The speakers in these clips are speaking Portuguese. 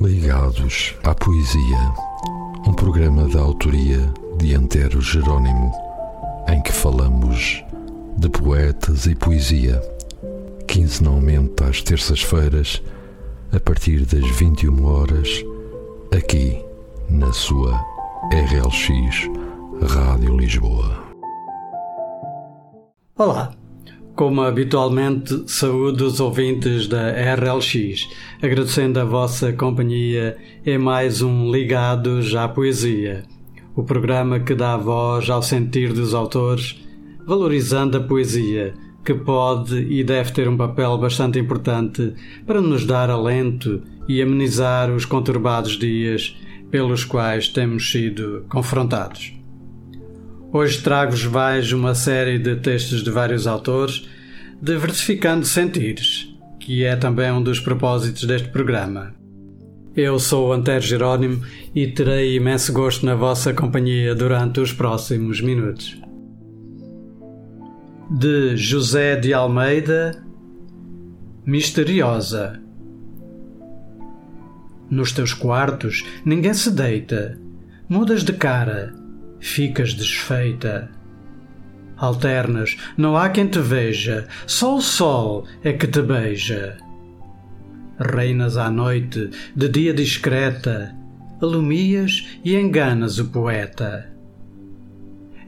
Ligados à Poesia, um programa da autoria de Antero Jerónimo, em que falamos de poetas e poesia, quinzenalmente às terças-feiras, a partir das 21 horas, aqui na sua RLX Rádio Lisboa. Olá! Como habitualmente, saúdo os ouvintes da RLX, agradecendo a vossa companhia em mais um Ligados à Poesia, o programa que dá voz ao sentir dos autores, valorizando a poesia, que pode e deve ter um papel bastante importante para nos dar alento e amenizar os conturbados dias pelos quais temos sido confrontados. Hoje trago-vos mais uma série de textos de vários autores, diversificando sentires, que é também um dos propósitos deste programa. Eu sou o Antero Jerónimo e terei imenso gosto na vossa companhia durante os próximos minutos. De José de Almeida Misteriosa Nos teus quartos ninguém se deita, mudas de cara ficas desfeita. Alternas, não há quem te veja, só o sol é que te beija. Reinas à noite, de dia discreta, alumias e enganas o poeta.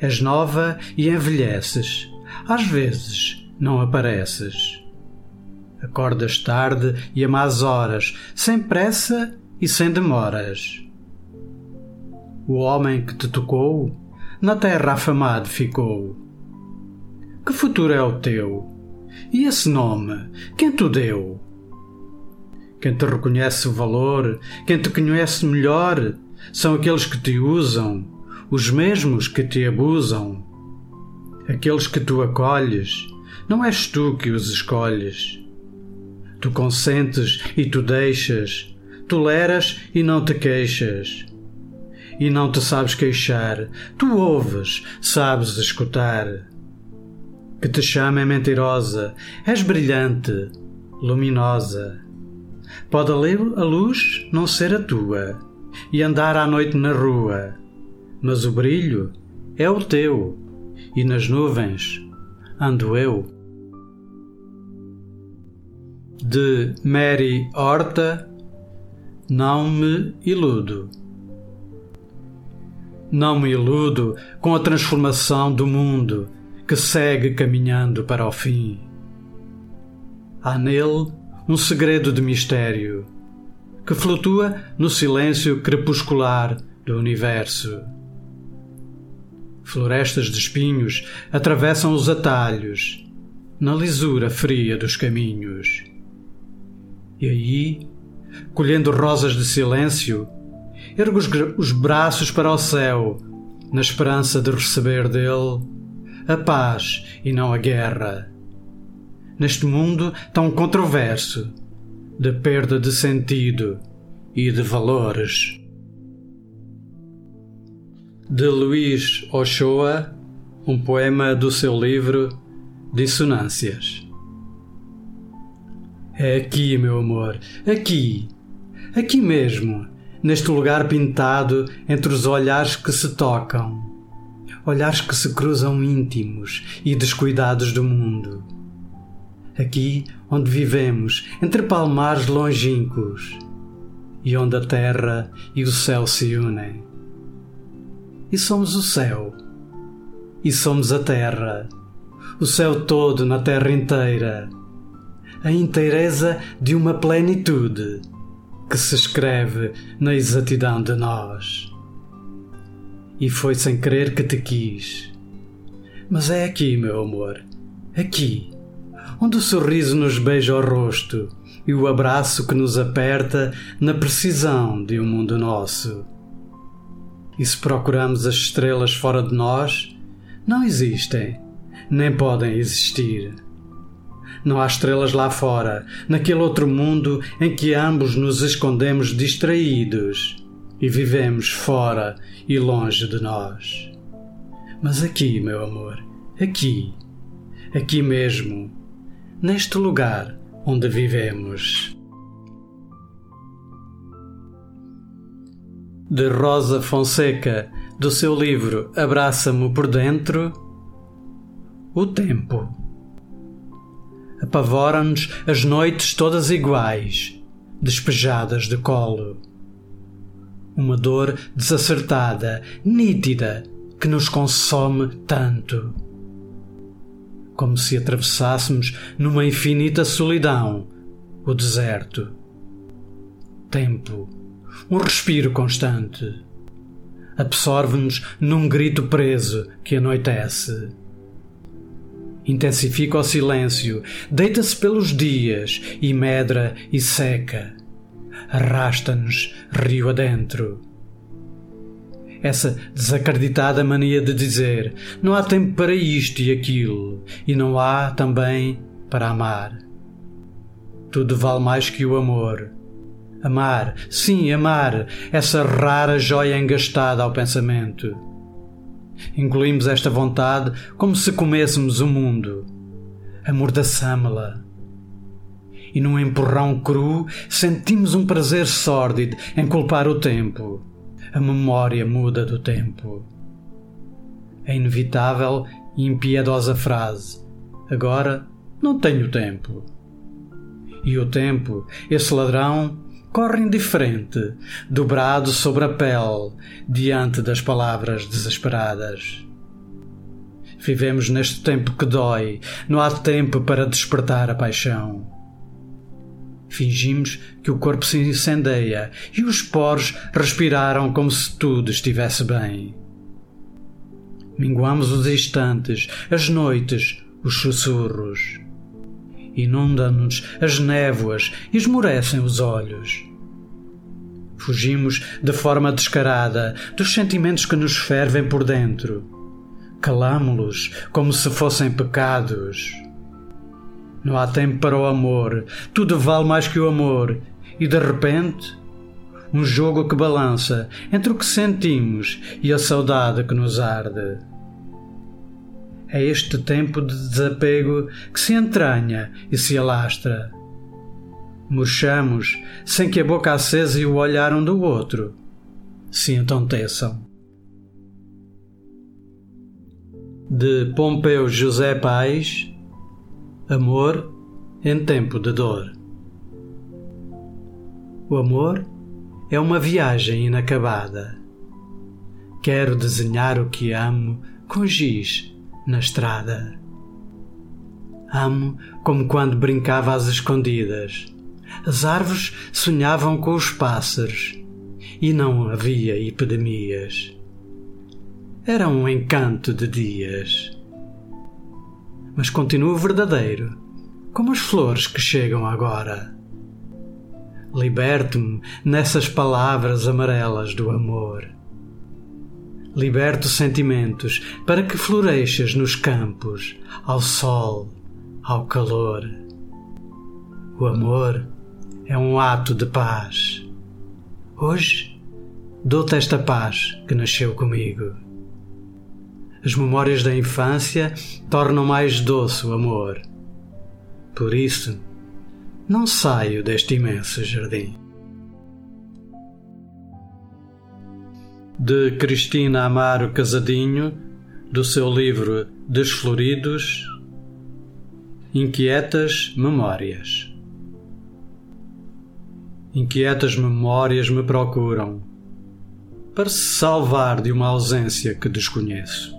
És nova e envelheces, às vezes não apareces. Acordas tarde e a más horas, sem pressa e sem demoras o homem que te tocou, na terra afamado ficou. Que futuro é o teu? E esse nome, quem te deu? Quem te reconhece o valor, quem te conhece melhor, são aqueles que te usam, os mesmos que te abusam. Aqueles que tu acolhes, não és tu que os escolhes. Tu consentes e tu deixas, toleras e não te queixas e não te sabes queixar. Tu ouves, sabes escutar. Que te chama é mentirosa, és brilhante, luminosa. Pode a luz não ser a tua e andar à noite na rua, mas o brilho é o teu e nas nuvens ando eu. De Mary Horta, não me iludo. Não me iludo com a transformação do mundo que segue caminhando para o fim. Há nele um segredo de mistério que flutua no silêncio crepuscular do universo. Florestas de espinhos atravessam os atalhos na lisura fria dos caminhos. E aí, colhendo rosas de silêncio, ergo os braços para o céu, na esperança de receber dele a paz e não a guerra. Neste mundo tão controverso, de perda de sentido e de valores. De Luís Ochoa, um poema do seu livro Dissonâncias. É aqui, meu amor, aqui, aqui mesmo, neste lugar pintado entre os olhares que se tocam, olhares que se cruzam íntimos e descuidados do mundo. Aqui onde vivemos, entre palmares longínquos, e onde a terra e o céu se unem. E somos o céu, e somos a terra, o céu todo na terra inteira, a inteireza de uma plenitude que se escreve na exatidão de nós. E foi sem querer que te quis. Mas é aqui, meu amor, aqui, onde o sorriso nos beija o rosto e o abraço que nos aperta na precisão de um mundo nosso. E se procuramos as estrelas fora de nós, não existem, nem podem existir. Não há estrelas lá fora, naquele outro mundo em que ambos nos escondemos distraídos e vivemos fora e longe de nós. Mas aqui, meu amor, aqui, aqui mesmo, neste lugar onde vivemos. de Rosa Fonseca, do seu livro Abraça-me por Dentro, o tempo. Apavoram-nos as noites todas iguais, despejadas de colo. Uma dor desacertada, nítida, que nos consome tanto. Como se atravessássemos numa infinita solidão o deserto. Tempo um respiro constante. Absorve-nos num grito preso que anoitece. Intensifica o silêncio, deita-se pelos dias e medra e seca. Arrasta-nos rio adentro. Essa desacreditada mania de dizer não há tempo para isto e aquilo, e não há também para amar. Tudo vale mais que o amor Amar, sim, amar, essa rara joia engastada ao pensamento. Engolimos esta vontade como se comêssemos o mundo. Amordaçamo-la. E num empurrão cru sentimos um prazer sórdido em culpar o tempo, a memória muda do tempo. A inevitável e impiedosa frase: Agora não tenho tempo. E o tempo, esse ladrão, corre indiferente, dobrado sobre a pele, diante das palavras desesperadas. Vivemos neste tempo que dói, não há tempo para despertar a paixão. Fingimos que o corpo se incendeia e os poros respiraram como se tudo estivesse bem. Minguamos os instantes, as noites, os sussurros inundam-nos as névoas e esmorecem os olhos. Fugimos de forma descarada dos sentimentos que nos fervem por dentro. Calamo-los como se fossem pecados. Não há tempo para o amor, tudo vale mais que o amor, e de repente, um jogo que balança entre o que sentimos e a saudade que nos arde. É este tempo de desapego que se entranha e se alastra. Murchamos sem que a boca acesa e o olhar um do outro se entonteçam. De Pompeu José Pais Amor em tempo de dor. O amor é uma viagem inacabada. Quero desenhar o que amo com giz na estrada. Amo como quando brincava às escondidas. As árvores sonhavam com os pássaros e não havia epidemias. Era um encanto de dias. Mas continuo verdadeiro, como as flores que chegam agora. Liberte-me nessas palavras amarelas do amor liberto sentimentos para que floresças nos campos, ao sol, ao calor. O amor é um ato de paz. Hoje dou-te esta paz que nasceu comigo. As memórias da infância tornam mais doce o amor. Por isso, não saio deste imenso jardim. De Cristina Amaro Casadinho, do seu livro Desfloridos, Inquietas Memórias. Inquietas memórias me procuram para se salvar de uma ausência que desconheço.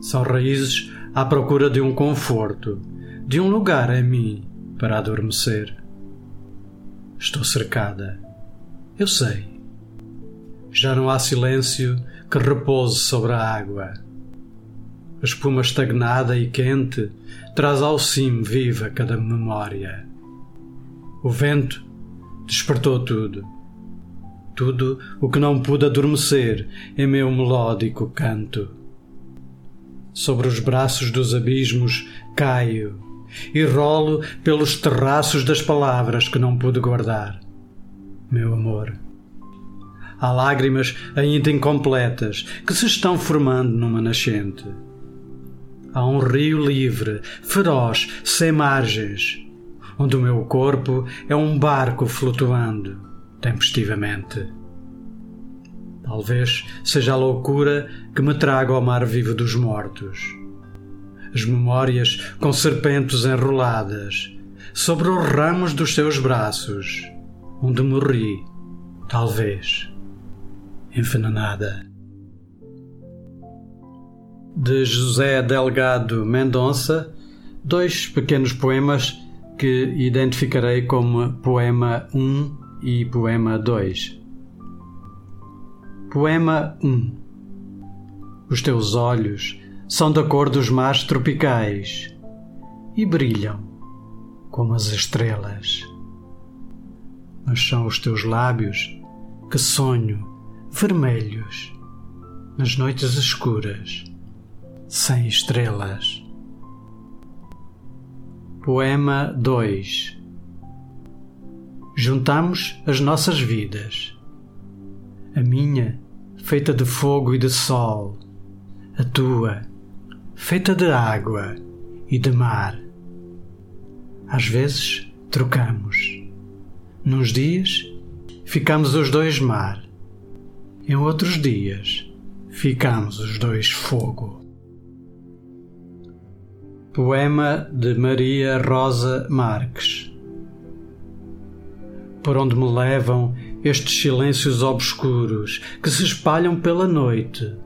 São raízes à procura de um conforto, de um lugar em mim para adormecer. Estou cercada. Eu sei já não há silêncio que repouse sobre a água. A espuma estagnada e quente traz ao cimo viva cada memória. O vento despertou tudo. Tudo o que não pude adormecer em meu melódico canto. Sobre os braços dos abismos caio e rolo pelos terraços das palavras que não pude guardar. Meu amor. Há lágrimas ainda incompletas que se estão formando numa nascente. Há um rio livre, feroz, sem margens, onde o meu corpo é um barco flutuando tempestivamente. Talvez seja a loucura que me traga ao mar vivo dos mortos. As memórias com serpentes enroladas sobre os ramos dos seus braços, onde morri, talvez, envenenada. De José Delgado Mendonça, dois pequenos poemas que identificarei como Poema 1 e Poema 2. Poema 1 Os teus olhos são da cor dos mares tropicais e brilham como as estrelas. Mas são os teus lábios que sonho vermelhos nas noites escuras, sem estrelas. Poema 2 Juntamos as nossas vidas. A minha, feita de fogo e de sol. A tua, feita de água e de mar. Às vezes trocamos. Nos dias ficamos os dois mar. Em outros dias ficamos os dois fogo. Poema de Maria Rosa Marques Por onde me levam estes silêncios obscuros que se espalham pela noite,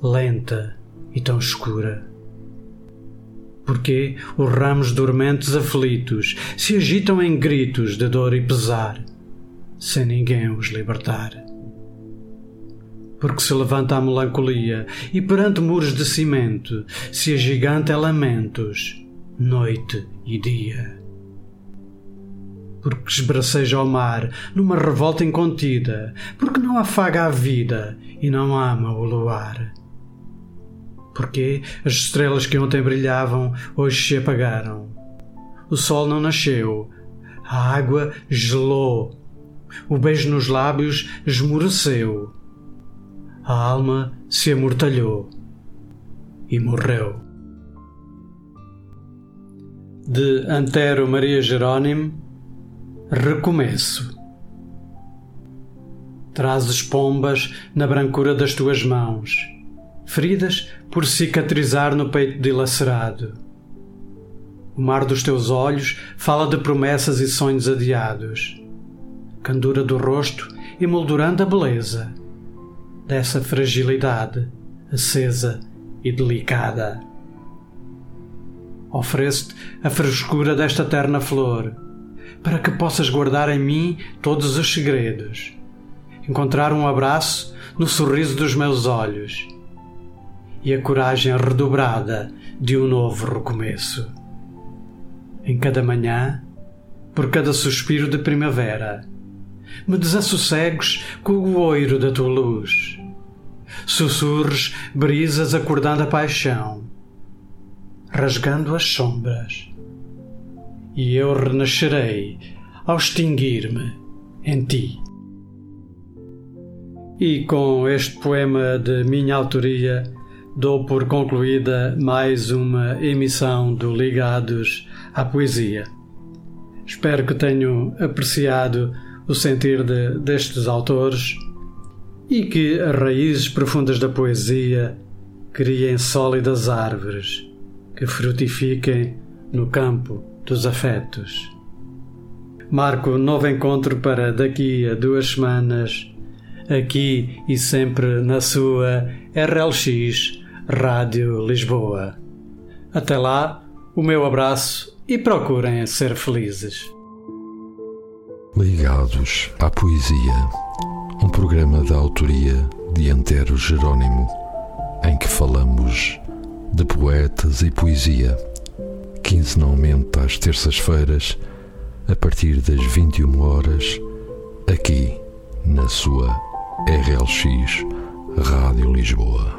lenta e tão escura? Porque os ramos dormentes aflitos se agitam em gritos de dor e pesar, sem ninguém os libertar? Porque se levanta a melancolia e perante muros de cimento se agiganta lamentos, noite e dia. Porque esbraceja o mar numa revolta incontida, porque não afaga a vida e não ama o luar. Porque as estrelas que ontem brilhavam hoje se apagaram. O sol não nasceu, a água gelou, o beijo nos lábios esmoreceu a alma se amortalhou e morreu. De Antero Maria Jerónimo, Recomeço. Trazes pombas na brancura das tuas mãos, feridas por cicatrizar no peito dilacerado. O mar dos teus olhos fala de promessas e sonhos adiados. Candura do rosto emoldurando a beleza dessa fragilidade acesa e delicada. Ofereço-te a frescura desta terna flor, para que possas guardar em mim todos os segredos, encontrar um abraço no sorriso dos meus olhos e a coragem redobrada de um novo recomeço. Em cada manhã, por cada suspiro de primavera, me desassossegues com o oiro da tua luz. Sussurres brisas acordando a paixão, rasgando as sombras. E eu renascerei ao extinguir-me em ti. E com este poema de minha autoria, dou por concluída mais uma emissão do Ligados à Poesia. Espero que tenham apreciado o sentir de, destes autores e que as raízes profundas da poesia criem sólidas árvores que frutifiquem no campo dos afetos. Marco novo encontro para daqui a duas semanas, aqui e sempre na sua RLX Rádio Lisboa. Até lá, o meu abraço e procurem ser felizes. Ligados à Poesia, um programa da autoria de Antero Jerônimo, em que falamos de poetas e poesia, quinzenalmente às terças-feiras, a partir das 21 horas, aqui na sua RLX Rádio Lisboa.